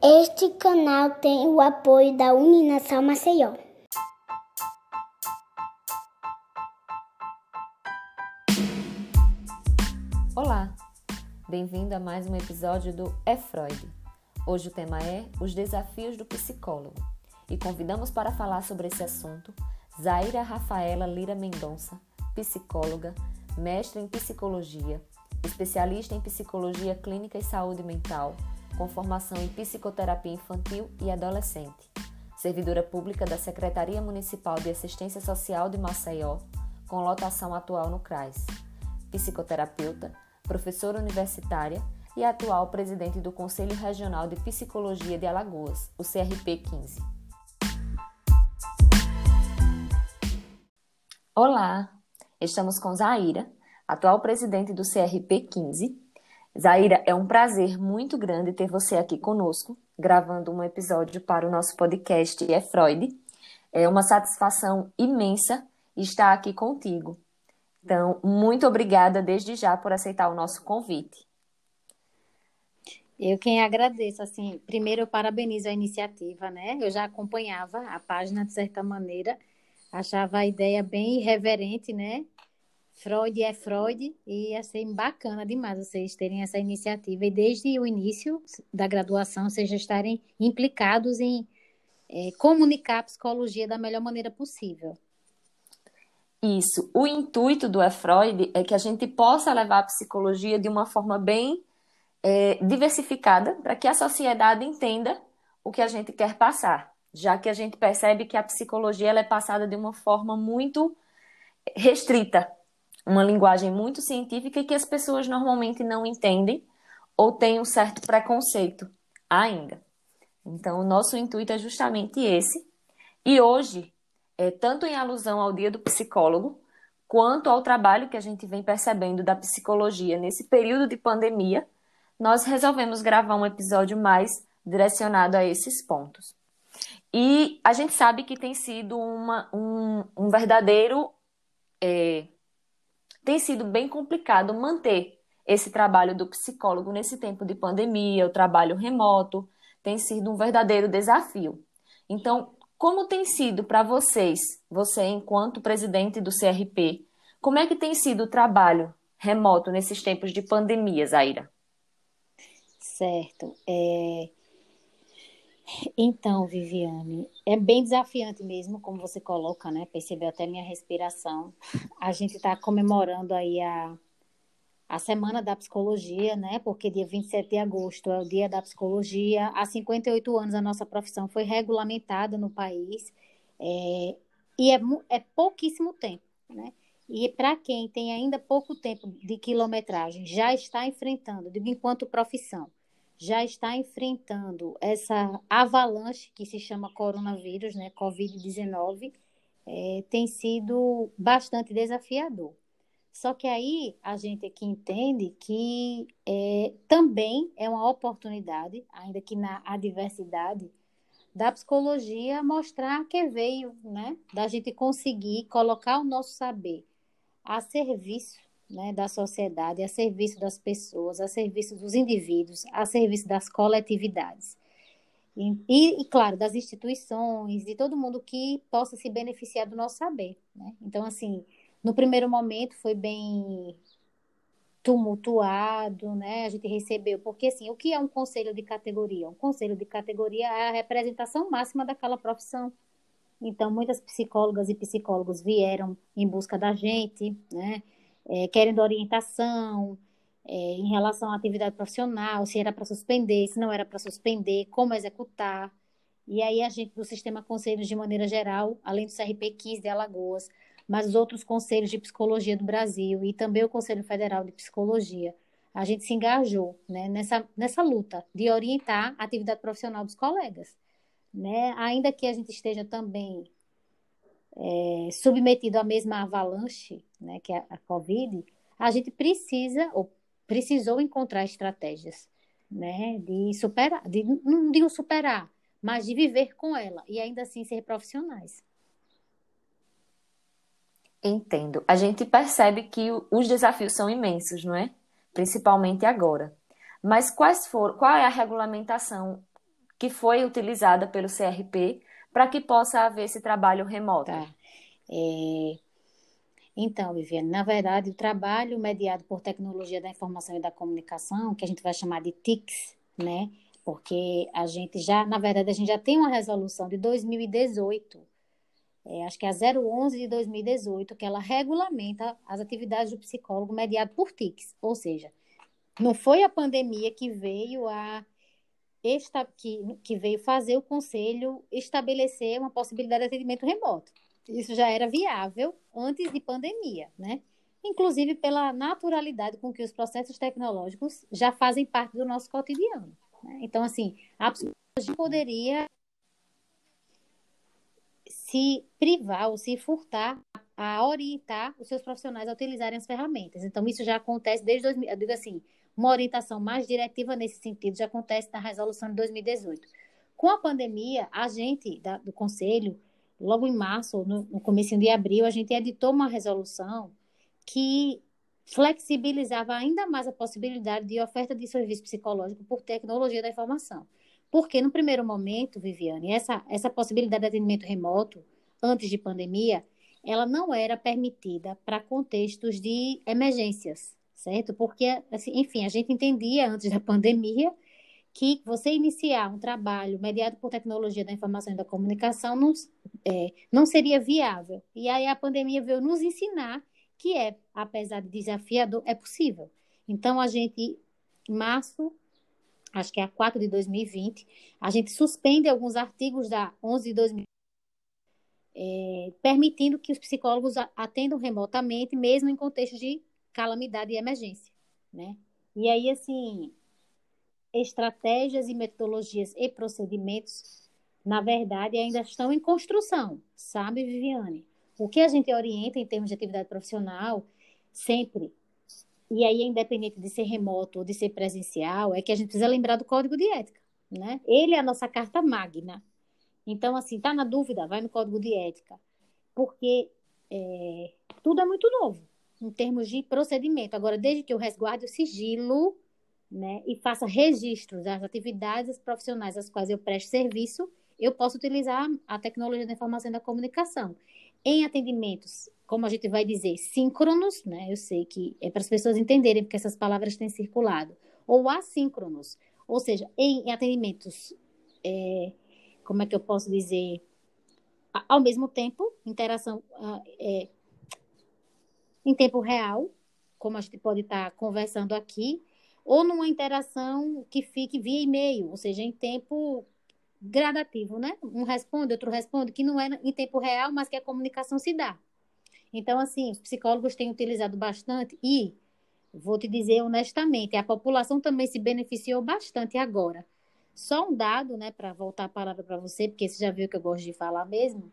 Este canal tem o apoio da Uninação Maceió. Olá, bem-vindo a mais um episódio do É Freud. Hoje o tema é os desafios do psicólogo e convidamos para falar sobre esse assunto Zaira Rafaela Lira Mendonça, psicóloga, mestre em psicologia, especialista em psicologia clínica e saúde mental, com formação em psicoterapia infantil e adolescente, servidora pública da Secretaria Municipal de Assistência Social de Maceió, com lotação atual no CRAS, psicoterapeuta, professora universitária e atual presidente do Conselho Regional de Psicologia de Alagoas, o CRP 15. Olá, estamos com Zaira, atual presidente do CRP 15 Zaira, é um prazer muito grande ter você aqui conosco, gravando um episódio para o nosso podcast É Freud. É uma satisfação imensa estar aqui contigo. Então, muito obrigada desde já por aceitar o nosso convite. Eu quem agradeço, assim, primeiro eu parabenizo a iniciativa, né? Eu já acompanhava a página de certa maneira, achava a ideia bem irreverente, né? Freud é Freud e ser bacana demais vocês terem essa iniciativa e desde o início da graduação vocês já estarem implicados em é, comunicar a psicologia da melhor maneira possível. Isso. O intuito do é Freud é que a gente possa levar a psicologia de uma forma bem é, diversificada para que a sociedade entenda o que a gente quer passar, já que a gente percebe que a psicologia ela é passada de uma forma muito restrita uma linguagem muito científica e que as pessoas normalmente não entendem ou têm um certo preconceito ainda. Então, o nosso intuito é justamente esse. E hoje, é, tanto em alusão ao Dia do Psicólogo, quanto ao trabalho que a gente vem percebendo da psicologia nesse período de pandemia, nós resolvemos gravar um episódio mais direcionado a esses pontos. E a gente sabe que tem sido uma, um, um verdadeiro é, tem sido bem complicado manter esse trabalho do psicólogo nesse tempo de pandemia, o trabalho remoto, tem sido um verdadeiro desafio. Então, como tem sido para vocês, você enquanto presidente do CRP, como é que tem sido o trabalho remoto nesses tempos de pandemia, Zaira? Certo. É... Então, Viviane, é bem desafiante mesmo, como você coloca, né? Percebeu até minha respiração. A gente está comemorando aí a, a Semana da Psicologia, né? Porque dia 27 de agosto é o Dia da Psicologia. Há 58 anos a nossa profissão foi regulamentada no país. É, e é, é pouquíssimo tempo, né? E para quem tem ainda pouco tempo de quilometragem, já está enfrentando, digo enquanto profissão, já está enfrentando essa avalanche que se chama coronavírus, né, Covid-19, é, tem sido bastante desafiador. Só que aí a gente aqui entende que é, também é uma oportunidade, ainda que na adversidade, da psicologia mostrar que veio, né? Da gente conseguir colocar o nosso saber a serviço né, da sociedade, a serviço das pessoas, a serviço dos indivíduos, a serviço das coletividades. E, e, e, claro, das instituições, de todo mundo que possa se beneficiar do nosso saber. Né? Então, assim, no primeiro momento foi bem tumultuado, né? A gente recebeu, porque assim, o que é um conselho de categoria? Um conselho de categoria é a representação máxima daquela profissão. Então, muitas psicólogas e psicólogos vieram em busca da gente, né? É, querendo orientação é, em relação à atividade profissional, se era para suspender, se não era para suspender, como executar. E aí a gente, do Sistema Conselhos de maneira geral, além do CRP 15 de Alagoas, mas os outros conselhos de psicologia do Brasil e também o Conselho Federal de Psicologia, a gente se engajou né, nessa, nessa luta de orientar a atividade profissional dos colegas. Né? Ainda que a gente esteja também é, submetido à mesma avalanche, né, que é a Covid, a gente precisa, ou precisou encontrar estratégias, né, de superar, de, não digo superar, mas de viver com ela e ainda assim ser profissionais. Entendo. A gente percebe que os desafios são imensos, não é? Principalmente agora. Mas quais foram, qual é a regulamentação que foi utilizada pelo CRP para que possa haver esse trabalho remoto? Tá. É... Então, Viviane, na verdade, o trabalho mediado por tecnologia da informação e da comunicação, que a gente vai chamar de TICS, né? Porque a gente já, na verdade, a gente já tem uma resolução de 2018, é, acho que é a 011 de 2018, que ela regulamenta as atividades do psicólogo mediado por TICS, ou seja, não foi a pandemia que veio a esta, que, que veio fazer o conselho estabelecer uma possibilidade de atendimento remoto. Isso já era viável antes de pandemia, né? Inclusive pela naturalidade com que os processos tecnológicos já fazem parte do nosso cotidiano. Né? Então, assim, a psicologia poderia se privar ou se furtar a orientar os seus profissionais a utilizarem as ferramentas. Então, isso já acontece desde 2000, eu digo assim, uma orientação mais diretiva nesse sentido já acontece na resolução de 2018. Com a pandemia, a gente da, do Conselho, logo em março, no, no começo de abril, a gente editou uma resolução que flexibilizava ainda mais a possibilidade de oferta de serviço psicológico por tecnologia da informação. Porque no primeiro momento, Viviane, essa, essa possibilidade de atendimento remoto, antes de pandemia, ela não era permitida para contextos de emergências certo? Porque, assim, enfim, a gente entendia antes da pandemia que você iniciar um trabalho mediado por tecnologia da informação e da comunicação não, é, não seria viável. E aí a pandemia veio nos ensinar que é, apesar de desafiador, é possível. Então, a gente, em março, acho que é a 4 de 2020, a gente suspende alguns artigos da 11 de 2020, é, permitindo que os psicólogos atendam remotamente, mesmo em contexto de calamidade e emergência, né? E aí, assim, estratégias e metodologias e procedimentos, na verdade, ainda estão em construção, sabe, Viviane? O que a gente orienta em termos de atividade profissional, sempre, e aí, independente de ser remoto ou de ser presencial, é que a gente precisa lembrar do código de ética, né? Ele é a nossa carta magna. Então, assim, tá na dúvida, vai no código de ética, porque é, tudo é muito novo em termos de procedimento. Agora, desde que eu resguarde o sigilo, né, e faça registros das atividades profissionais às quais eu presto serviço, eu posso utilizar a tecnologia da informação e da comunicação. Em atendimentos, como a gente vai dizer, síncronos, né, eu sei que é para as pessoas entenderem, porque essas palavras têm circulado, ou assíncronos, ou seja, em atendimentos, é, como é que eu posso dizer, ao mesmo tempo, interação ah, é, em tempo real, como a gente pode estar conversando aqui, ou numa interação que fique via e-mail, ou seja, em tempo gradativo, né? Um responde, outro responde, que não é em tempo real, mas que a comunicação se dá. Então, assim, os psicólogos têm utilizado bastante e, vou te dizer honestamente, a população também se beneficiou bastante agora. Só um dado, né, para voltar a palavra para você, porque você já viu que eu gosto de falar mesmo.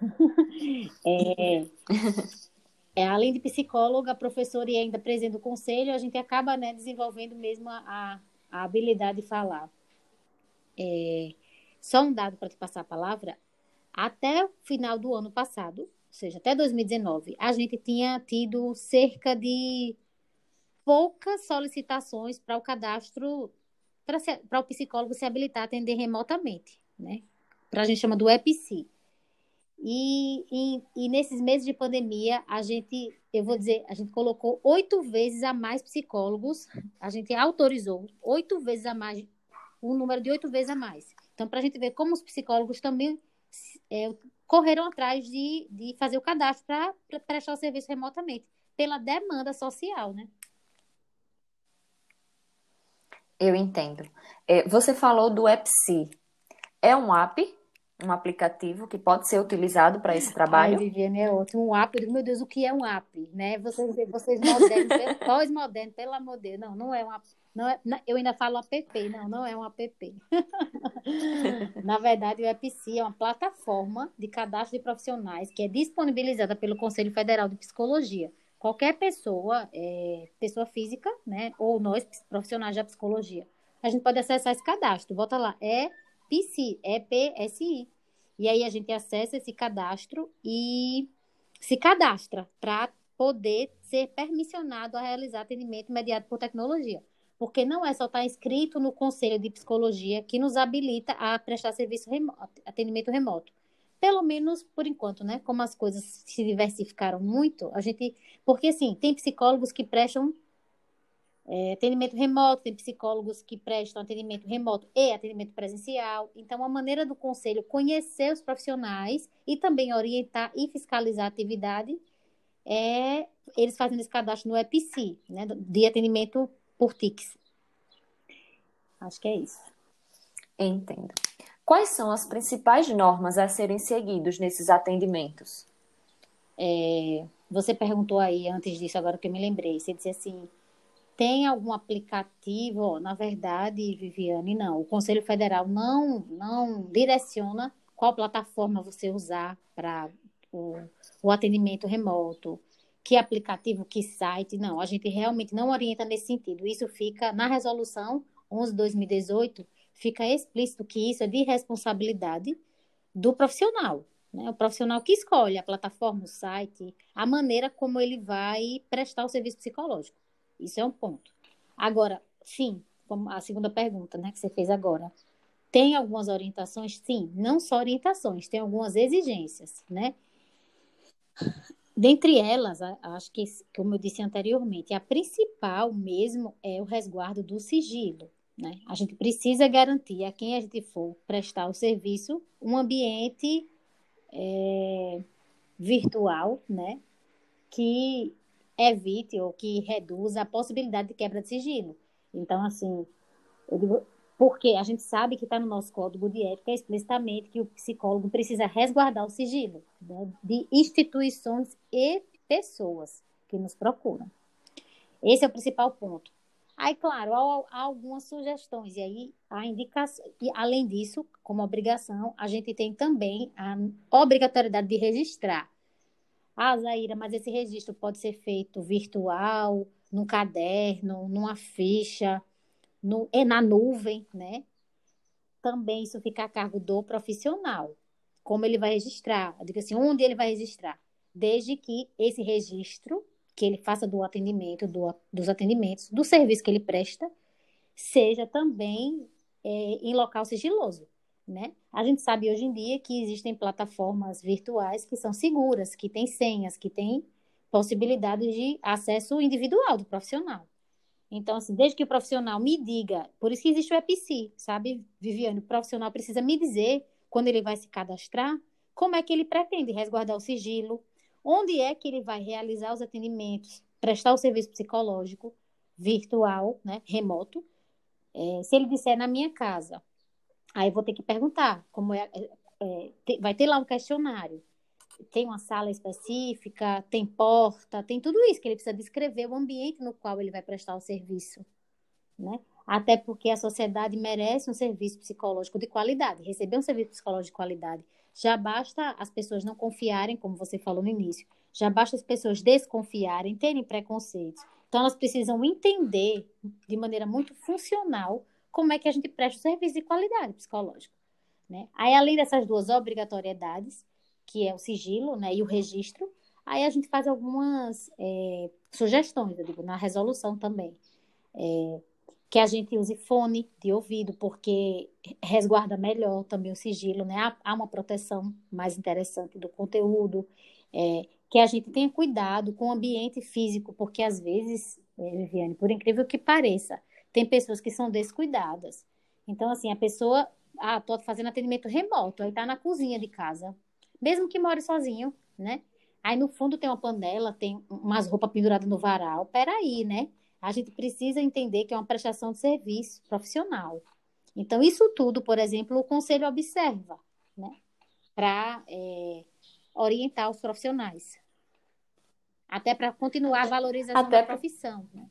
é, é, além de psicóloga, professora e ainda presidente do conselho, a gente acaba né, desenvolvendo mesmo a, a habilidade de falar. É, só um dado para te passar a palavra. Até o final do ano passado, ou seja, até 2019, a gente tinha tido cerca de poucas solicitações para o cadastro, para o psicólogo se habilitar a atender remotamente, né? Para a gente chama do EPC. E, e, e, nesses meses de pandemia, a gente, eu vou dizer, a gente colocou oito vezes a mais psicólogos, a gente autorizou oito vezes a mais, um número de oito vezes a mais. Então, para a gente ver como os psicólogos também é, correram atrás de, de fazer o cadastro para prestar o serviço remotamente, pela demanda social, né? Eu entendo. É, você falou do EPSI. É um app um aplicativo que pode ser utilizado para esse trabalho? Ai, Viviane, é ótimo. Um app, meu Deus, o que é um app? Né? Vocês, vocês modernos, pós-moderno, pelo amor de Deus. Não, não é um app. Não é, eu ainda falo app, não, não é um app. Na verdade, o EPC é uma plataforma de cadastro de profissionais que é disponibilizada pelo Conselho Federal de Psicologia. Qualquer pessoa, é, pessoa física, né, ou nós, profissionais da psicologia, a gente pode acessar esse cadastro. Bota lá, é PSI, EPSI. E aí a gente acessa esse cadastro e se cadastra para poder ser permissionado a realizar atendimento mediado por tecnologia. porque não é só estar inscrito no Conselho de Psicologia que nos habilita a prestar serviço remoto, atendimento remoto. Pelo menos por enquanto, né? Como as coisas se diversificaram muito, a gente. Porque, assim, tem psicólogos que prestam é, atendimento remoto, tem psicólogos que prestam atendimento remoto e atendimento presencial. Então, a maneira do conselho conhecer os profissionais e também orientar e fiscalizar a atividade é eles fazendo esse cadastro no EPC, né, de atendimento por TICS. Acho que é isso. Entendo. Quais são as principais normas a serem seguidos nesses atendimentos? É, você perguntou aí antes disso, agora que eu me lembrei. Você disse assim: tem algum aplicativo? Na verdade, Viviane, não. O Conselho Federal não, não direciona qual plataforma você usar para o, o atendimento remoto, que aplicativo, que site. Não, a gente realmente não orienta nesse sentido. Isso fica na resolução 11/2018, fica explícito que isso é de responsabilidade do profissional. Né? O profissional que escolhe a plataforma, o site, a maneira como ele vai prestar o serviço psicológico. Isso é um ponto. Agora, sim, a segunda pergunta, né, que você fez agora. Tem algumas orientações? Sim, não só orientações, tem algumas exigências, né? Dentre elas, acho que, como eu disse anteriormente, a principal mesmo é o resguardo do sigilo. Né? A gente precisa garantir a quem a gente for prestar o serviço um ambiente é, virtual, né? Que evite ou que reduza a possibilidade de quebra de sigilo. Então, assim, eu digo, porque a gente sabe que está no nosso código de ética explicitamente que o psicólogo precisa resguardar o sigilo né, de instituições e pessoas que nos procuram. Esse é o principal ponto. Aí, claro, há, algumas sugestões, e aí a indicação, e além disso, como obrigação, a gente tem também a obrigatoriedade de registrar ah, Zaira, mas esse registro pode ser feito virtual, num caderno, numa ficha, no, é na nuvem, né? Também isso fica a cargo do profissional. Como ele vai registrar? Eu digo assim, onde ele vai registrar? Desde que esse registro que ele faça do atendimento, do, dos atendimentos, do serviço que ele presta, seja também é, em local sigiloso né? A gente sabe hoje em dia que existem plataformas virtuais que são seguras, que têm senhas, que têm possibilidade de acesso individual do profissional. Então, assim, desde que o profissional me diga, por isso que existe o EPC, sabe, Viviane? O profissional precisa me dizer, quando ele vai se cadastrar, como é que ele pretende resguardar o sigilo, onde é que ele vai realizar os atendimentos, prestar o serviço psicológico virtual, né, remoto. É, se ele disser na minha casa, Aí vou ter que perguntar como é, é, é vai ter lá um questionário. Tem uma sala específica, tem porta, tem tudo isso que ele precisa descrever o ambiente no qual ele vai prestar o serviço, né? Até porque a sociedade merece um serviço psicológico de qualidade, receber um serviço psicológico de qualidade. Já basta as pessoas não confiarem, como você falou no início, já basta as pessoas desconfiarem, terem preconceitos. Então, elas precisam entender de maneira muito funcional como é que a gente presta o serviço de qualidade psicológico. Né? Aí, além dessas duas obrigatoriedades, que é o sigilo né, e o registro, aí a gente faz algumas é, sugestões, eu digo, na resolução também. É, que a gente use fone de ouvido, porque resguarda melhor também o sigilo, né? Há, há uma proteção mais interessante do conteúdo, é, que a gente tenha cuidado com o ambiente físico, porque às vezes, é, Viviane, por incrível que pareça, tem pessoas que são descuidadas. Então, assim, a pessoa, ah, tô fazendo atendimento remoto, aí tá na cozinha de casa, mesmo que more sozinho, né? Aí no fundo tem uma panela, tem umas roupas penduradas no varal. Peraí, né? A gente precisa entender que é uma prestação de serviço profissional. Então, isso tudo, por exemplo, o conselho observa, né? Para é, orientar os profissionais. Até para continuar a valorização Até da profissão. Né?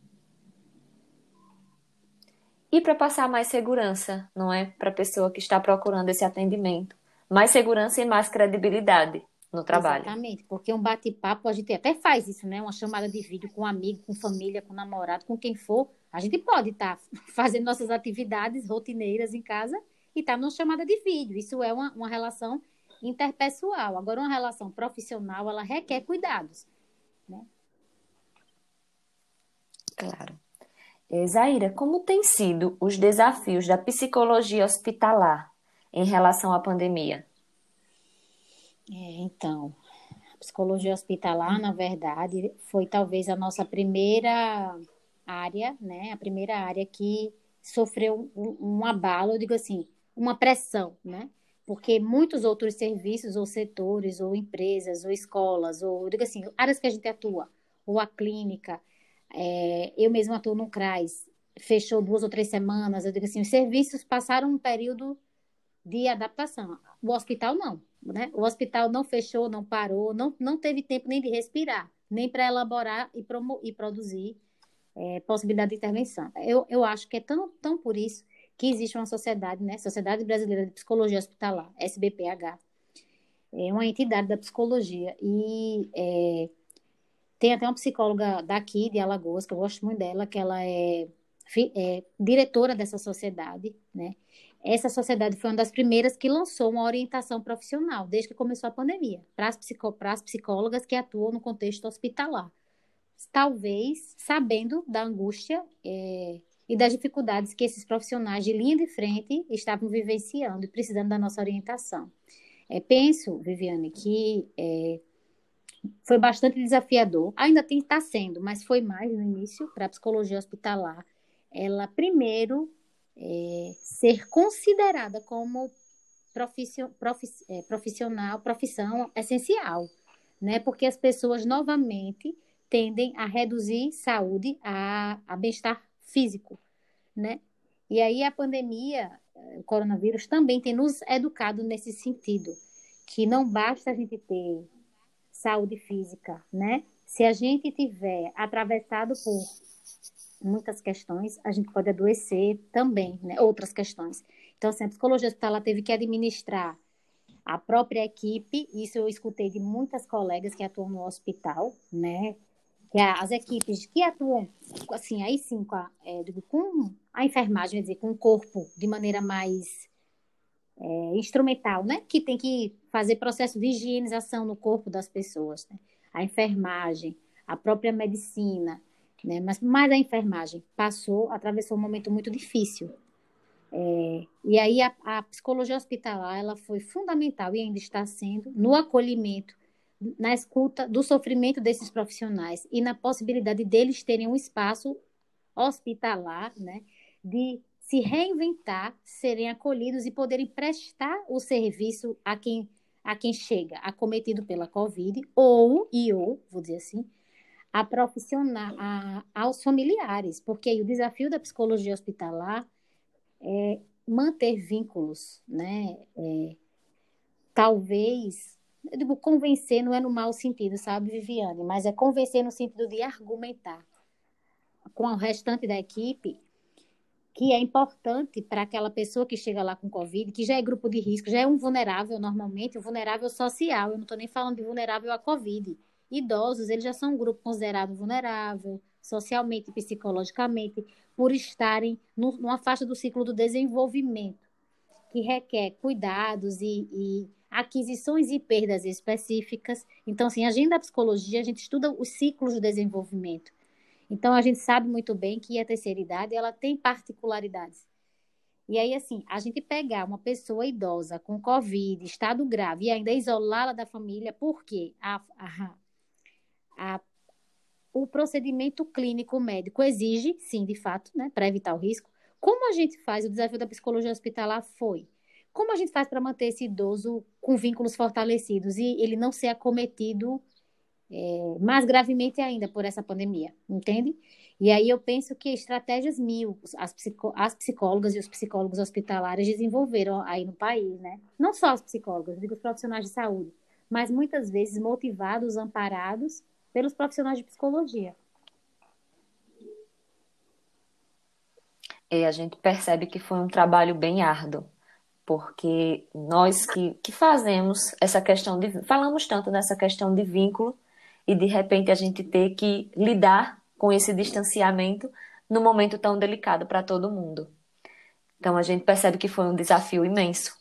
E para passar mais segurança, não é? Para a pessoa que está procurando esse atendimento. Mais segurança e mais credibilidade no trabalho. Exatamente, porque um bate-papo, a gente até faz isso, né? Uma chamada de vídeo com um amigo, com família, com namorado, com quem for. A gente pode estar tá fazendo nossas atividades rotineiras em casa e estar tá numa chamada de vídeo. Isso é uma, uma relação interpessoal. Agora, uma relação profissional, ela requer cuidados, né? Claro. Zaira, como têm sido os desafios da psicologia hospitalar em relação à pandemia? É, então, a psicologia hospitalar, na verdade, foi talvez a nossa primeira área, né? A primeira área que sofreu um, um abalo, eu digo assim, uma pressão, né? Porque muitos outros serviços, ou setores, ou empresas, ou escolas, ou, digo assim, áreas que a gente atua, ou a clínica, é, eu mesma atuo no CRAS, fechou duas ou três semanas, eu digo assim, os serviços passaram um período de adaptação. O hospital não, né? O hospital não fechou, não parou, não, não teve tempo nem de respirar, nem para elaborar e, promo e produzir é, possibilidade de intervenção. Eu, eu acho que é tão, tão por isso que existe uma sociedade, né? Sociedade Brasileira de Psicologia Hospitalar, SBPH, é uma entidade da psicologia e é, tem até uma psicóloga daqui de Alagoas que eu gosto muito dela, que ela é, é diretora dessa sociedade, né? Essa sociedade foi uma das primeiras que lançou uma orientação profissional desde que começou a pandemia para as, psicó para as psicólogas que atuam no contexto hospitalar talvez sabendo da angústia é, e das dificuldades que esses profissionais de linha de frente estavam vivenciando e precisando da nossa orientação. É, penso, Viviane, que é, foi bastante desafiador, ainda está sendo, mas foi mais no início para a psicologia hospitalar. Ela, primeiro, é, ser considerada como é, profissional, profissão essencial, né? porque as pessoas novamente tendem a reduzir saúde, a, a bem-estar físico, né? E aí a pandemia, o coronavírus também tem nos educado nesse sentido, que não basta a gente ter saúde física, né? Se a gente tiver atravessado por muitas questões, a gente pode adoecer também, né? Outras questões. Então, assim, a psicologia hospitalar teve que administrar a própria equipe, isso eu escutei de muitas colegas que atuam no hospital, né? que as equipes que atuam, assim, aí sim, com a, é, com a enfermagem, dizer, com o corpo de maneira mais é, instrumental, né? Que tem que fazer processo de higienização no corpo das pessoas, né? A enfermagem, a própria medicina, né? Mas mais a enfermagem passou, atravessou um momento muito difícil. É, e aí a, a psicologia hospitalar, ela foi fundamental e ainda está sendo no acolhimento na escuta do sofrimento desses profissionais e na possibilidade deles terem um espaço hospitalar, né, de se reinventar, serem acolhidos e poderem prestar o serviço a quem a quem chega acometido pela Covid ou e ou, vou dizer assim, a profissional, a, aos familiares, porque o desafio da psicologia hospitalar é manter vínculos, né? É, talvez eu digo convencer não é no mau sentido, sabe, Viviane? Mas é convencer no sentido de argumentar com o restante da equipe que é importante para aquela pessoa que chega lá com Covid, que já é grupo de risco, já é um vulnerável normalmente, um vulnerável social. Eu não estou nem falando de vulnerável à Covid. Idosos, eles já são um grupo considerado vulnerável, socialmente psicologicamente, por estarem no, numa faixa do ciclo do desenvolvimento, que requer cuidados e, e aquisições e perdas específicas. Então, assim, a agenda da psicologia, a gente estuda os ciclos de desenvolvimento. Então, a gente sabe muito bem que a terceira idade, ela tem particularidades. E aí, assim, a gente pegar uma pessoa idosa com Covid, estado grave, e ainda isolá-la da família, porque a, a, a, o procedimento clínico médico exige, sim, de fato, né, para evitar o risco. Como a gente faz? O desafio da psicologia hospitalar foi como a gente faz para manter esse idoso com vínculos fortalecidos e ele não ser acometido é, mais gravemente ainda por essa pandemia, entende? E aí eu penso que estratégias mil as, psicó as psicólogas e os psicólogos hospitalares desenvolveram aí no país, né? Não só as psicólogas, digo os profissionais de saúde, mas muitas vezes motivados, amparados pelos profissionais de psicologia. E a gente percebe que foi um trabalho bem árduo porque nós que, que fazemos essa questão de. falamos tanto nessa questão de vínculo e de repente a gente ter que lidar com esse distanciamento num momento tão delicado para todo mundo. Então a gente percebe que foi um desafio imenso.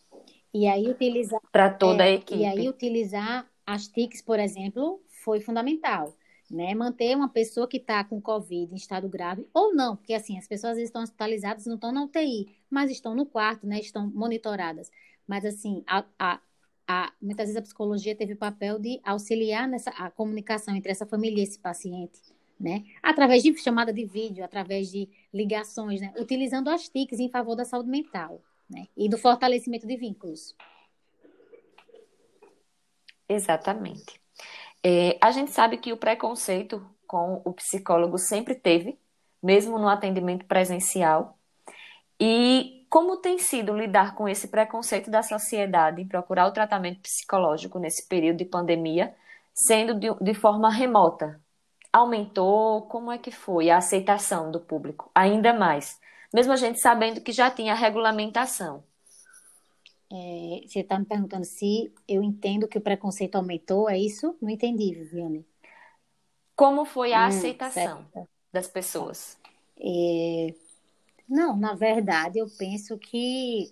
E aí utilizar para toda é, a equipe. E aí utilizar as TICs, por exemplo, foi fundamental. né? Manter uma pessoa que está com Covid em estado grave, ou não, porque assim, as pessoas às vezes estão hospitalizadas, não estão na UTI, mas estão no quarto, né? Estão monitoradas. Mas assim, a, a, a, muitas vezes a psicologia teve o papel de auxiliar nessa a comunicação entre essa família e esse paciente, né? Através de chamada de vídeo, através de ligações, né? Utilizando as TICs em favor da saúde mental, né? E do fortalecimento de vínculos. Exatamente. É, a gente sabe que o preconceito com o psicólogo sempre teve, mesmo no atendimento presencial. E como tem sido lidar com esse preconceito da sociedade em procurar o tratamento psicológico nesse período de pandemia, sendo de, de forma remota? Aumentou? Como é que foi a aceitação do público? Ainda mais, mesmo a gente sabendo que já tinha regulamentação. É, você está me perguntando se eu entendo que o preconceito aumentou, é isso? Não entendi, Viviane. Como foi a hum, aceitação certo. das pessoas? É, não, na verdade, eu penso que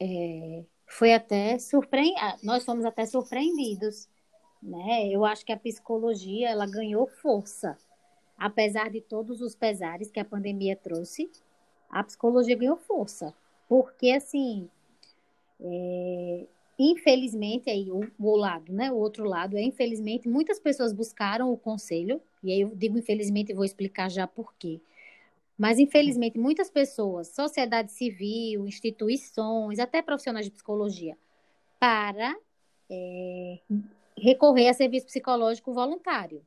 é, foi até surpreendente. Ah, nós fomos até surpreendidos, né? Eu acho que a psicologia ela ganhou força, apesar de todos os pesares que a pandemia trouxe. A psicologia ganhou força, porque assim é, infelizmente, aí o, o, lado, né? O outro lado é, infelizmente, muitas pessoas buscaram o conselho, e aí eu digo infelizmente e vou explicar já por quê. Mas, infelizmente, muitas pessoas, sociedade civil, instituições, até profissionais de psicologia, para é, recorrer a serviço psicológico voluntário.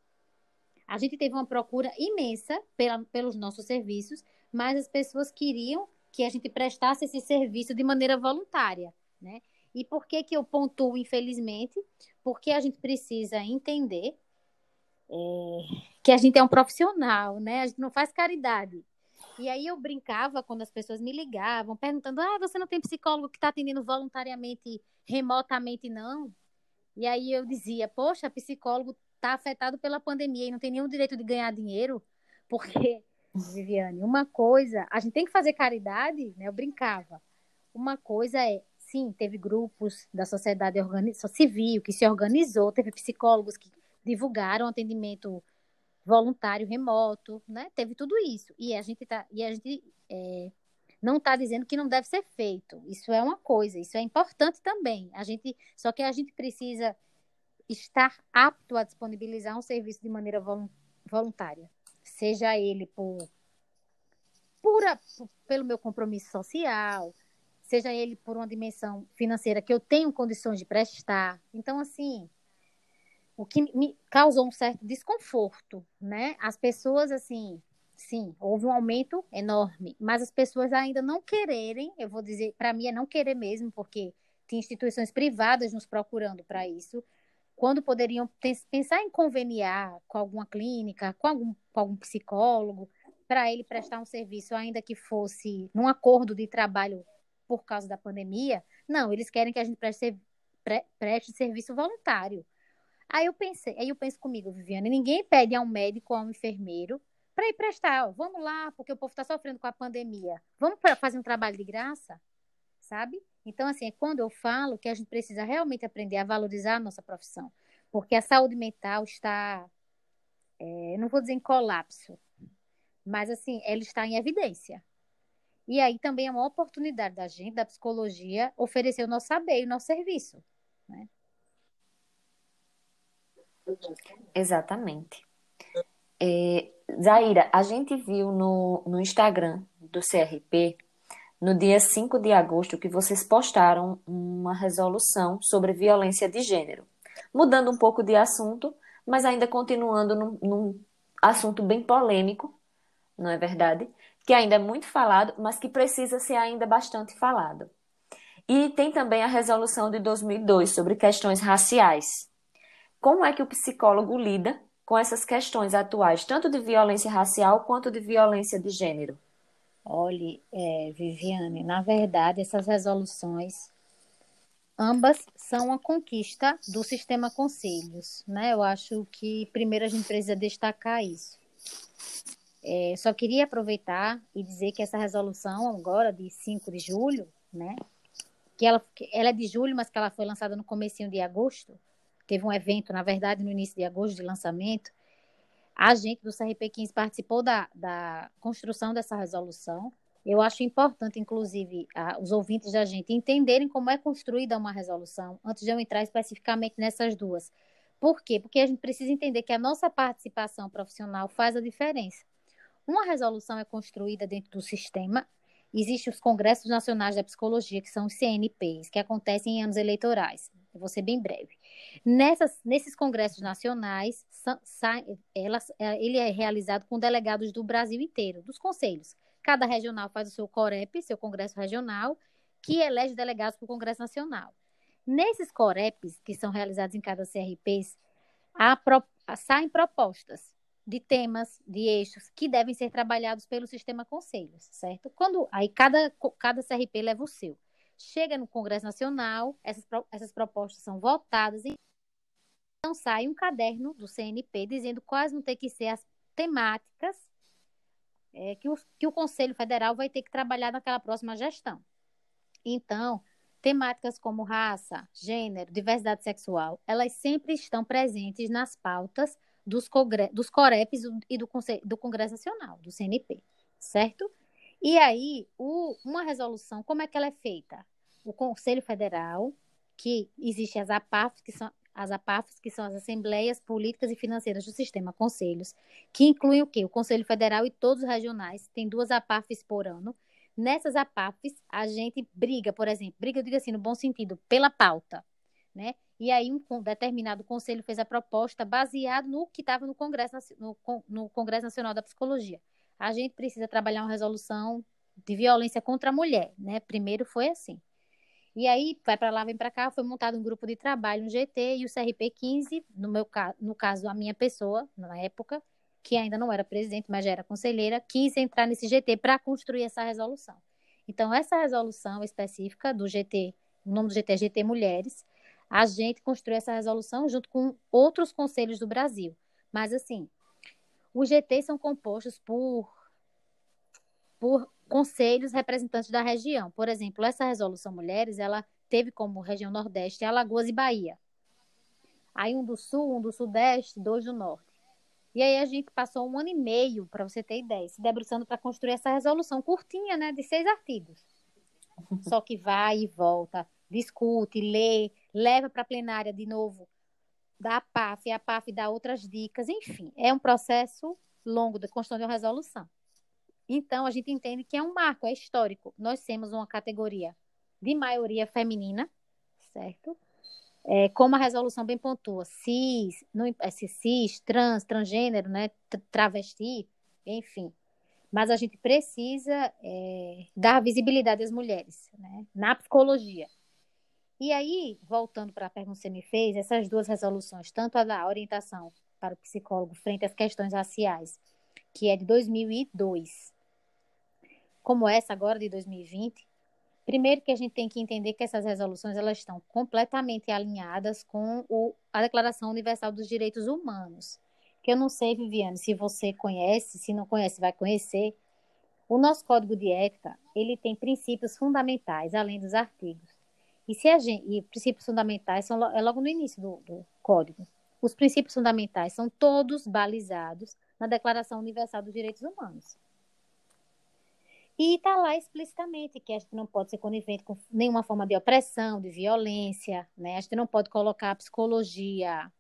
A gente teve uma procura imensa pela, pelos nossos serviços, mas as pessoas queriam que a gente prestasse esse serviço de maneira voluntária né? E por que que eu pontuo infelizmente? Porque a gente precisa entender é, que a gente é um profissional, né? A gente não faz caridade. E aí eu brincava quando as pessoas me ligavam, perguntando: ah, você não tem psicólogo que está atendendo voluntariamente, remotamente, não? E aí eu dizia: poxa, psicólogo está afetado pela pandemia e não tem nenhum direito de ganhar dinheiro, porque, Viviane, uma coisa, a gente tem que fazer caridade, né? Eu brincava. Uma coisa é sim, teve grupos da sociedade civil que se organizou, teve psicólogos que divulgaram atendimento voluntário remoto, né? Teve tudo isso. E a gente tá, e a gente é, não está dizendo que não deve ser feito. Isso é uma coisa, isso é importante também. A gente, só que a gente precisa estar apto a disponibilizar um serviço de maneira voluntária, seja ele por, por, pelo meu compromisso social, seja ele por uma dimensão financeira que eu tenho condições de prestar. Então, assim, o que me causou um certo desconforto, né? As pessoas, assim, sim, houve um aumento enorme, mas as pessoas ainda não quererem, eu vou dizer, para mim é não querer mesmo, porque tem instituições privadas nos procurando para isso, quando poderiam pensar em conveniar com alguma clínica, com algum, com algum psicólogo, para ele prestar um serviço, ainda que fosse num acordo de trabalho por causa da pandemia. Não, eles querem que a gente preste, pre, preste serviço voluntário. Aí eu pensei, aí eu penso comigo, Viviane, ninguém pede a um médico ou a um enfermeiro para ir prestar, ó, vamos lá, porque o povo está sofrendo com a pandemia. Vamos fazer um trabalho de graça, sabe? Então, assim, é quando eu falo que a gente precisa realmente aprender a valorizar a nossa profissão, porque a saúde mental está, é, não vou dizer em colapso, mas assim, ela está em evidência. E aí também é uma oportunidade da gente, da psicologia, oferecer o nosso saber e o nosso serviço. Né? Exatamente. É, Zaira, a gente viu no, no Instagram do CRP, no dia 5 de agosto, que vocês postaram uma resolução sobre violência de gênero. Mudando um pouco de assunto, mas ainda continuando num, num assunto bem polêmico, não é verdade? que ainda é muito falado, mas que precisa ser ainda bastante falado. E tem também a resolução de 2002 sobre questões raciais. Como é que o psicólogo lida com essas questões atuais, tanto de violência racial quanto de violência de gênero? Olhe, é, Viviane, na verdade, essas resoluções, ambas são uma conquista do sistema conselhos, né? Eu acho que primeiro a gente precisa destacar isso. É, só queria aproveitar e dizer que essa resolução agora de 5 de julho, né, que ela, ela é de julho, mas que ela foi lançada no comecinho de agosto, teve um evento, na verdade, no início de agosto de lançamento, A gente do CRP 15 participou da, da construção dessa resolução. Eu acho importante, inclusive, a, os ouvintes da gente entenderem como é construída uma resolução, antes de eu entrar especificamente nessas duas. Por quê? Porque a gente precisa entender que a nossa participação profissional faz a diferença. Uma resolução é construída dentro do sistema. Existem os Congressos Nacionais da Psicologia, que são os CNPs, que acontecem em anos eleitorais. Eu vou ser bem breve. Nessas, nesses congressos nacionais, elas, é, ele é realizado com delegados do Brasil inteiro, dos conselhos. Cada regional faz o seu COREP, seu congresso regional, que elege delegados para o Congresso Nacional. Nesses COREPs, que são realizados em cada CRPs, há, saem propostas de temas, de eixos que devem ser trabalhados pelo sistema conselhos, certo? Quando aí cada, cada CRP leva o seu. Chega no Congresso Nacional, essas, essas propostas são votadas e então sai um caderno do CNP dizendo quais vão ter que ser as temáticas é, que, o, que o Conselho Federal vai ter que trabalhar naquela próxima gestão. Então, temáticas como raça, gênero, diversidade sexual, elas sempre estão presentes nas pautas dos, dos COREPs e do, do Congresso Nacional, do CNP, certo? E aí, o, uma resolução, como é que ela é feita? O Conselho Federal, que existe as APAFs, que são as APAFs, que são as Assembleias Políticas e Financeiras do Sistema Conselhos, que incluem o quê? O Conselho Federal e todos os regionais, tem duas APAFs por ano. Nessas APAFs, a gente briga, por exemplo, briga, eu digo assim, no bom sentido, pela pauta, né? E aí um determinado conselho fez a proposta baseado no que estava no Congresso, no, no Congresso Nacional da Psicologia. A gente precisa trabalhar uma resolução de violência contra a mulher, né? Primeiro foi assim. E aí, vai para lá, vem para cá, foi montado um grupo de trabalho, um GT e o CRP 15, no meu no caso, a minha pessoa, na época, que ainda não era presidente, mas já era conselheira, quis entrar nesse GT para construir essa resolução. Então, essa resolução específica do GT, o nome do GT é GT Mulheres, a gente construiu essa resolução junto com outros conselhos do Brasil. Mas, assim, os GTs são compostos por, por conselhos representantes da região. Por exemplo, essa resolução Mulheres, ela teve como região Nordeste Alagoas e Bahia. Aí um do Sul, um do Sudeste, dois do Norte. E aí a gente passou um ano e meio, para você ter ideia, se debruçando para construir essa resolução curtinha, né, de seis artigos. Só que vai e volta, discute, lê, leva para a plenária de novo, da PAF, e a PAF dá outras dicas, enfim, é um processo longo de construção de uma resolução. Então, a gente entende que é um marco, é histórico. Nós temos uma categoria de maioria feminina, certo? É, como a resolução bem pontua, cis, não, é, cis, trans, transgênero, né, travesti, enfim. Mas a gente precisa é, dar visibilidade às mulheres, né, na psicologia. E aí, voltando para a pergunta que você me fez, essas duas resoluções, tanto a da orientação para o psicólogo frente às questões raciais, que é de 2002, como essa agora de 2020, primeiro que a gente tem que entender que essas resoluções elas estão completamente alinhadas com o, a Declaração Universal dos Direitos Humanos. Que eu não sei, Viviane, se você conhece, se não conhece, vai conhecer. O nosso Código de Ética, ele tem princípios fundamentais, além dos artigos. E, se a gente, e princípios fundamentais são é logo no início do, do código. Os princípios fundamentais são todos balizados na Declaração Universal dos Direitos Humanos. E está lá explicitamente que a gente não pode ser conivente com nenhuma forma de opressão, de violência, né? A gente não pode colocar a psicologia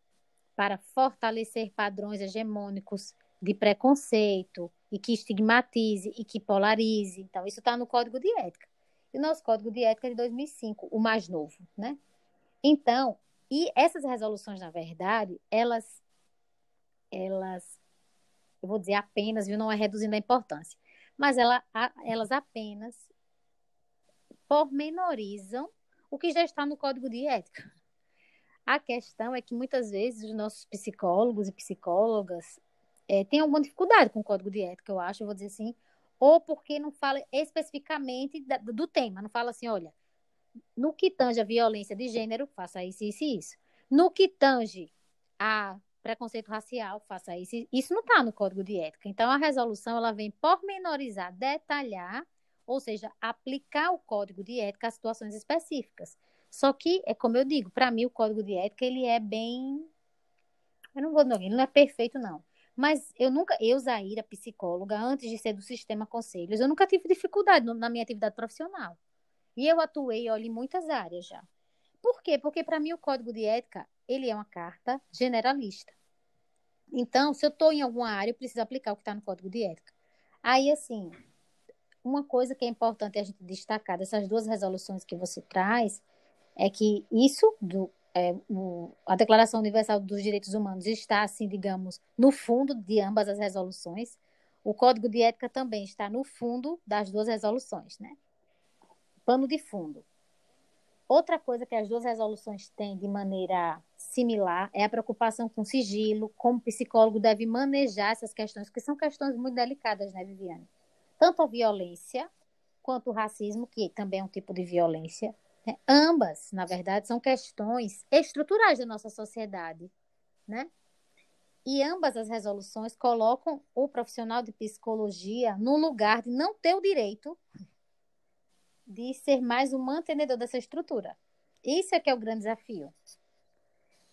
para fortalecer padrões hegemônicos de preconceito e que estigmatize e que polarize. Então, isso está no Código de Ética. E o nosso Código de Ética é de 2005, o mais novo, né? Então, e essas resoluções, na verdade, elas, elas, eu vou dizer apenas, viu, não é reduzindo a importância, mas ela, elas apenas pormenorizam o que já está no Código de Ética. A questão é que muitas vezes os nossos psicólogos e psicólogas é, têm alguma dificuldade com o Código de Ética, eu acho, eu vou dizer assim, ou porque não fala especificamente da, do tema, não fala assim, olha, no que tange a violência de gênero, faça isso, isso e isso. No que tange a preconceito racial, faça isso. Isso não está no Código de Ética. Então, a resolução ela vem pormenorizar, detalhar, ou seja, aplicar o Código de Ética a situações específicas. Só que, é como eu digo, para mim o Código de Ética ele é bem, eu não vou não, ele não é perfeito não, Mas eu nunca, eu, Zaira, psicóloga, antes de ser do sistema conselhos, eu nunca tive dificuldade na minha atividade profissional. E eu atuei, olha, em muitas áreas já. Por quê? Porque para mim o código de ética, ele é uma carta generalista. Então, se eu estou em alguma área, eu preciso aplicar o que está no código de ética. Aí, assim, uma coisa que é importante a gente destacar dessas duas resoluções que você traz é que isso do é, o, a Declaração Universal dos Direitos Humanos está, assim, digamos, no fundo de ambas as resoluções. O Código de Ética também está no fundo das duas resoluções, né? Pano de fundo. Outra coisa que as duas resoluções têm de maneira similar é a preocupação com sigilo, como o psicólogo deve manejar essas questões, que são questões muito delicadas, né, Viviane? Tanto a violência quanto o racismo, que também é um tipo de violência, né? Ambas, na verdade, são questões estruturais da nossa sociedade, né? E ambas as resoluções colocam o profissional de psicologia no lugar de não ter o direito de ser mais um mantenedor dessa estrutura. Isso é que é o grande desafio.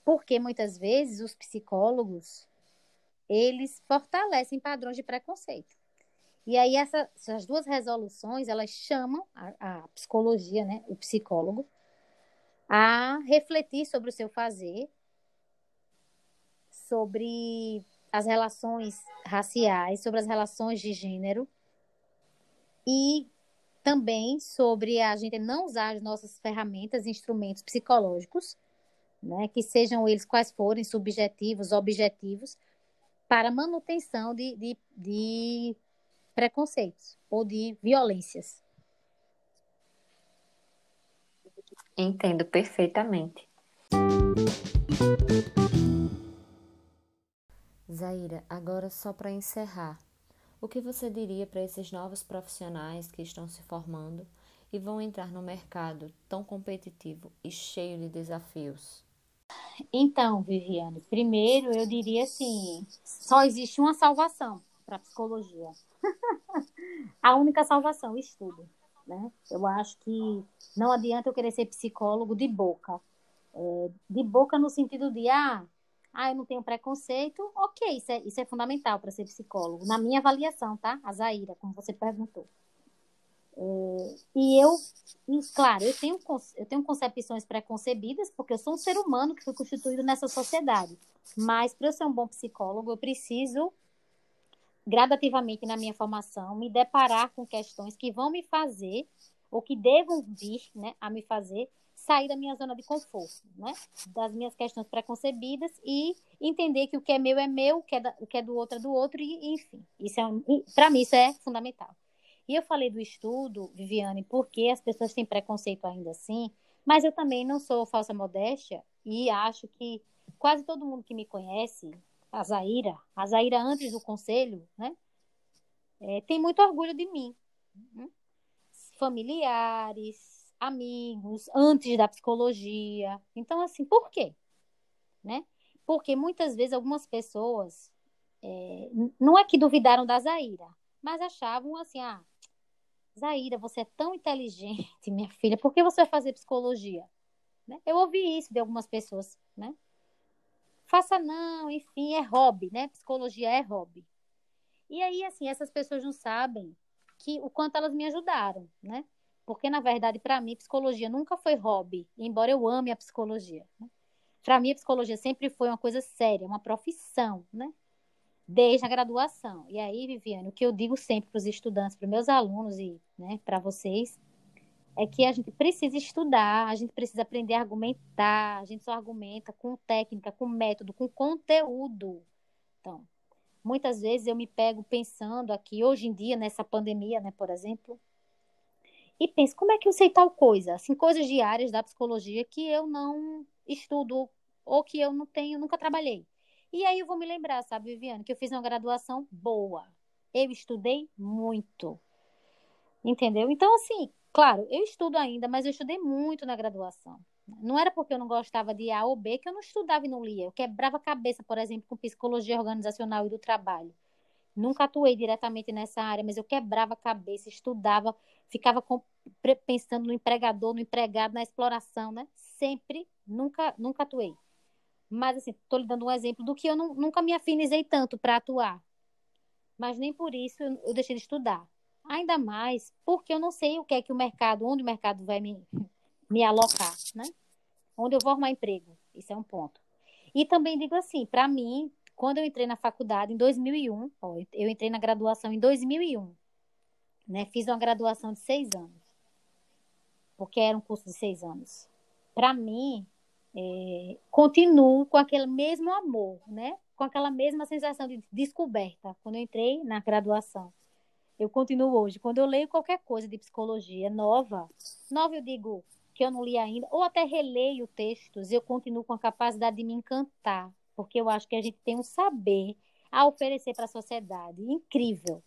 Porque muitas vezes os psicólogos eles fortalecem padrões de preconceito. E aí essa, essas duas resoluções, elas chamam a, a psicologia, né, o psicólogo, a refletir sobre o seu fazer, sobre as relações raciais, sobre as relações de gênero e também sobre a gente não usar as nossas ferramentas e instrumentos psicológicos, né, que sejam eles quais forem, subjetivos, objetivos, para manutenção de, de, de preconceitos ou de violências. Entendo perfeitamente. Zaira, agora só para encerrar, o que você diria para esses novos profissionais que estão se formando e vão entrar no mercado tão competitivo e cheio de desafios? Então, Viviane, primeiro eu diria assim: só existe uma salvação para a psicologia, a única salvação, estudo. Né? Eu acho que não adianta eu querer ser psicólogo de boca. É, de boca no sentido de, ah, ah, eu não tenho preconceito. Ok, isso é, isso é fundamental para ser psicólogo. Na minha avaliação, tá? A Zaira, como você perguntou. É, e eu, claro, eu tenho, eu tenho concepções preconcebidas, porque eu sou um ser humano que foi constituído nessa sociedade. Mas para eu ser um bom psicólogo, eu preciso gradativamente na minha formação, me deparar com questões que vão me fazer, ou que devam vir né, a me fazer sair da minha zona de conforto, né? das minhas questões preconcebidas e entender que o que é meu é meu, o que é, da, o que é do outro é do outro, e enfim, isso é um, para mim isso é fundamental. E eu falei do estudo, Viviane, porque as pessoas têm preconceito ainda assim, mas eu também não sou falsa modéstia e acho que quase todo mundo que me conhece a Zaira, a Zaira antes do conselho, né? É, tem muito orgulho de mim. Né? Familiares, amigos, antes da psicologia. Então, assim, por quê? Né? Porque muitas vezes algumas pessoas é, não é que duvidaram da Zaira, mas achavam assim, ah, Zaira, você é tão inteligente, minha filha, por que você vai fazer psicologia? Né? Eu ouvi isso de algumas pessoas, né? faça não, enfim, é hobby, né? Psicologia é hobby. E aí, assim, essas pessoas não sabem que o quanto elas me ajudaram, né? Porque, na verdade, para mim, psicologia nunca foi hobby, embora eu ame a psicologia. Né? Para mim, a psicologia sempre foi uma coisa séria, uma profissão, né? Desde a graduação. E aí, Viviane, o que eu digo sempre para os estudantes, para meus alunos e né, para vocês, é que a gente precisa estudar, a gente precisa aprender a argumentar, a gente só argumenta com técnica, com método, com conteúdo. Então, muitas vezes eu me pego pensando aqui, hoje em dia, nessa pandemia, né, por exemplo, e penso, como é que eu sei tal coisa? Assim, coisas diárias da psicologia que eu não estudo ou que eu não tenho, nunca trabalhei. E aí eu vou me lembrar, sabe, Viviane, que eu fiz uma graduação boa. Eu estudei muito. Entendeu? Então, assim, Claro, eu estudo ainda, mas eu estudei muito na graduação. Não era porque eu não gostava de A ou B que eu não estudava e não lia. Eu quebrava a cabeça, por exemplo, com psicologia organizacional e do trabalho. Nunca atuei diretamente nessa área, mas eu quebrava a cabeça, estudava, ficava com, pensando no empregador, no empregado, na exploração, né? Sempre, nunca, nunca atuei. Mas, assim, estou lhe dando um exemplo do que eu não, nunca me afinizei tanto para atuar. Mas nem por isso eu, eu deixei de estudar. Ainda mais porque eu não sei o que é que o mercado, onde o mercado vai me, me alocar, né? Onde eu vou arrumar emprego. Isso é um ponto. E também digo assim, para mim, quando eu entrei na faculdade em 2001, ó, eu entrei na graduação em 2001, né? Fiz uma graduação de seis anos, porque era um curso de seis anos. Para mim, é, continuo com aquele mesmo amor, né? Com aquela mesma sensação de descoberta quando eu entrei na graduação. Eu continuo hoje. Quando eu leio qualquer coisa de psicologia nova, nova eu digo que eu não li ainda, ou até releio textos, eu continuo com a capacidade de me encantar, porque eu acho que a gente tem um saber a oferecer para a sociedade incrível.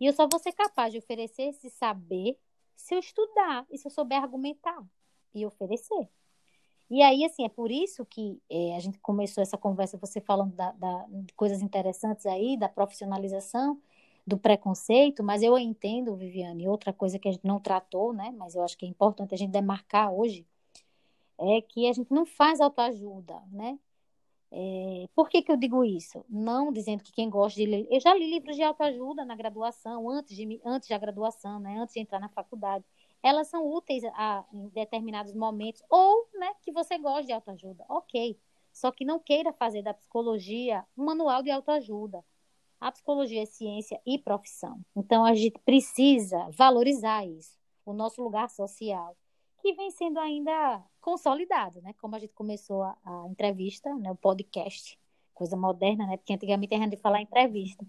E eu só vou ser capaz de oferecer esse saber se eu estudar e se eu souber argumentar e oferecer. E aí, assim, é por isso que é, a gente começou essa conversa, você falando da, da, de coisas interessantes aí, da profissionalização, do preconceito, mas eu entendo, Viviane, outra coisa que a gente não tratou, né, mas eu acho que é importante a gente demarcar hoje, é que a gente não faz autoajuda, né? É, por que, que eu digo isso? Não dizendo que quem gosta de ler. Eu já li livros de autoajuda na graduação, antes, de, antes da graduação, né, antes de entrar na faculdade elas são úteis a, em determinados momentos, ou né, que você goste de autoajuda, ok. Só que não queira fazer da psicologia um manual de autoajuda. A psicologia é ciência e profissão. Então a gente precisa valorizar isso, o nosso lugar social, que vem sendo ainda consolidado, né? Como a gente começou a, a entrevista, né? o podcast, coisa moderna, né? Porque antigamente a gente falar entrevista.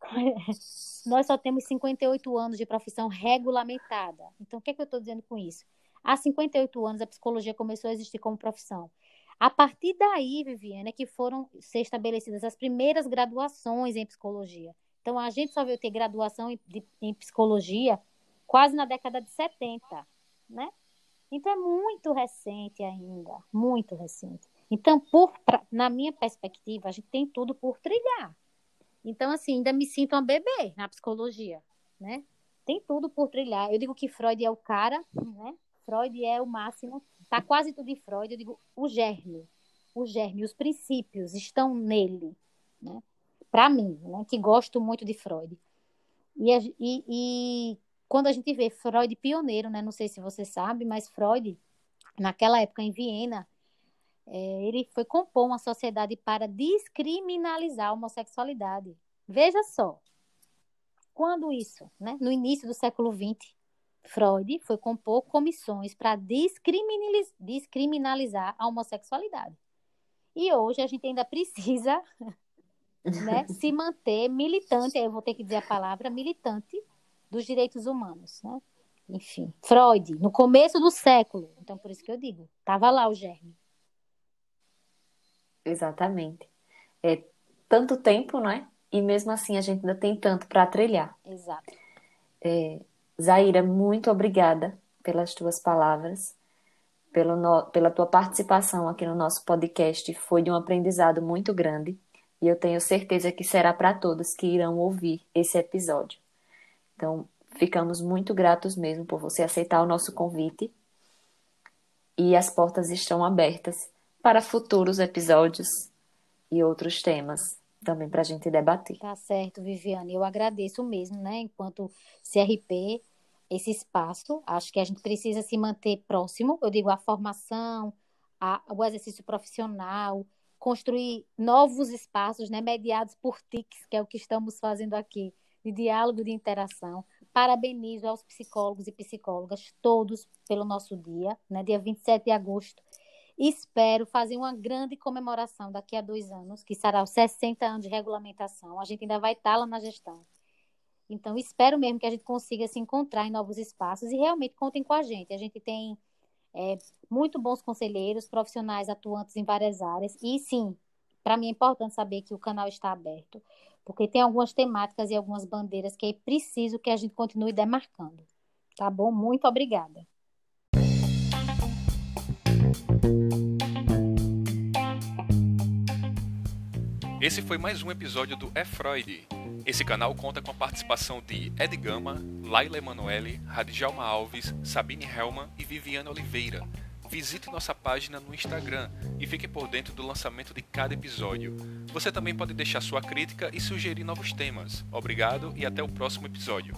Nós só temos 58 anos de profissão regulamentada. Então, o que, é que eu estou dizendo com isso? Há 58 anos, a psicologia começou a existir como profissão. A partir daí, Viviane, é que foram ser estabelecidas as primeiras graduações em psicologia. Então, a gente só veio ter graduação em, de, em psicologia quase na década de 70, né? Então, é muito recente ainda, muito recente. Então, por, pra, na minha perspectiva, a gente tem tudo por trilhar. Então, assim, ainda me sinto uma bebê na psicologia, né? Tem tudo por trilhar. Eu digo que Freud é o cara, né? Freud é o máximo. Tá quase tudo em Freud. Eu digo o germe. O germe, os princípios estão nele, né? Para mim, né? Que gosto muito de Freud. E, e, e quando a gente vê Freud pioneiro, né? Não sei se você sabe, mas Freud, naquela época em Viena, é, ele foi compor uma sociedade para descriminalizar a homossexualidade. Veja só, quando isso, né, no início do século XX, Freud foi compor comissões para descriminalizar a homossexualidade. E hoje a gente ainda precisa né, se manter militante, eu vou ter que dizer a palavra militante dos direitos humanos. Né? Enfim, Freud, no começo do século, então por isso que eu digo, estava lá o germe. Exatamente. É tanto tempo, né? E mesmo assim a gente ainda tem tanto para trilhar. Exato. É, Zaira, muito obrigada pelas tuas palavras, pelo no, pela tua participação aqui no nosso podcast. Foi de um aprendizado muito grande e eu tenho certeza que será para todos que irão ouvir esse episódio. Então, ficamos muito gratos mesmo por você aceitar o nosso convite e as portas estão abertas para futuros episódios e outros temas também para a gente debater. Tá certo, Viviane. Eu agradeço mesmo, né? Enquanto CRP, esse espaço, acho que a gente precisa se manter próximo. Eu digo a formação, a, o exercício profissional, construir novos espaços, né? Mediados por TICs, que é o que estamos fazendo aqui, de diálogo, de interação. Parabenizo aos psicólogos e psicólogas, todos, pelo nosso dia, né? Dia 27 de agosto Espero fazer uma grande comemoração daqui a dois anos, que será os 60 anos de regulamentação. A gente ainda vai estar lá na gestão. Então, espero mesmo que a gente consiga se encontrar em novos espaços e realmente contem com a gente. A gente tem é, muito bons conselheiros, profissionais atuantes em várias áreas. E sim, para mim é importante saber que o canal está aberto, porque tem algumas temáticas e algumas bandeiras que é preciso que a gente continue demarcando. Tá bom? Muito obrigada. Esse foi mais um episódio do É Freud. Esse canal conta com a participação de Ed Gama, Laila Emanuele, Radjalma Alves, Sabine Helman e Viviane Oliveira. Visite nossa página no Instagram e fique por dentro do lançamento de cada episódio. Você também pode deixar sua crítica e sugerir novos temas. Obrigado e até o próximo episódio.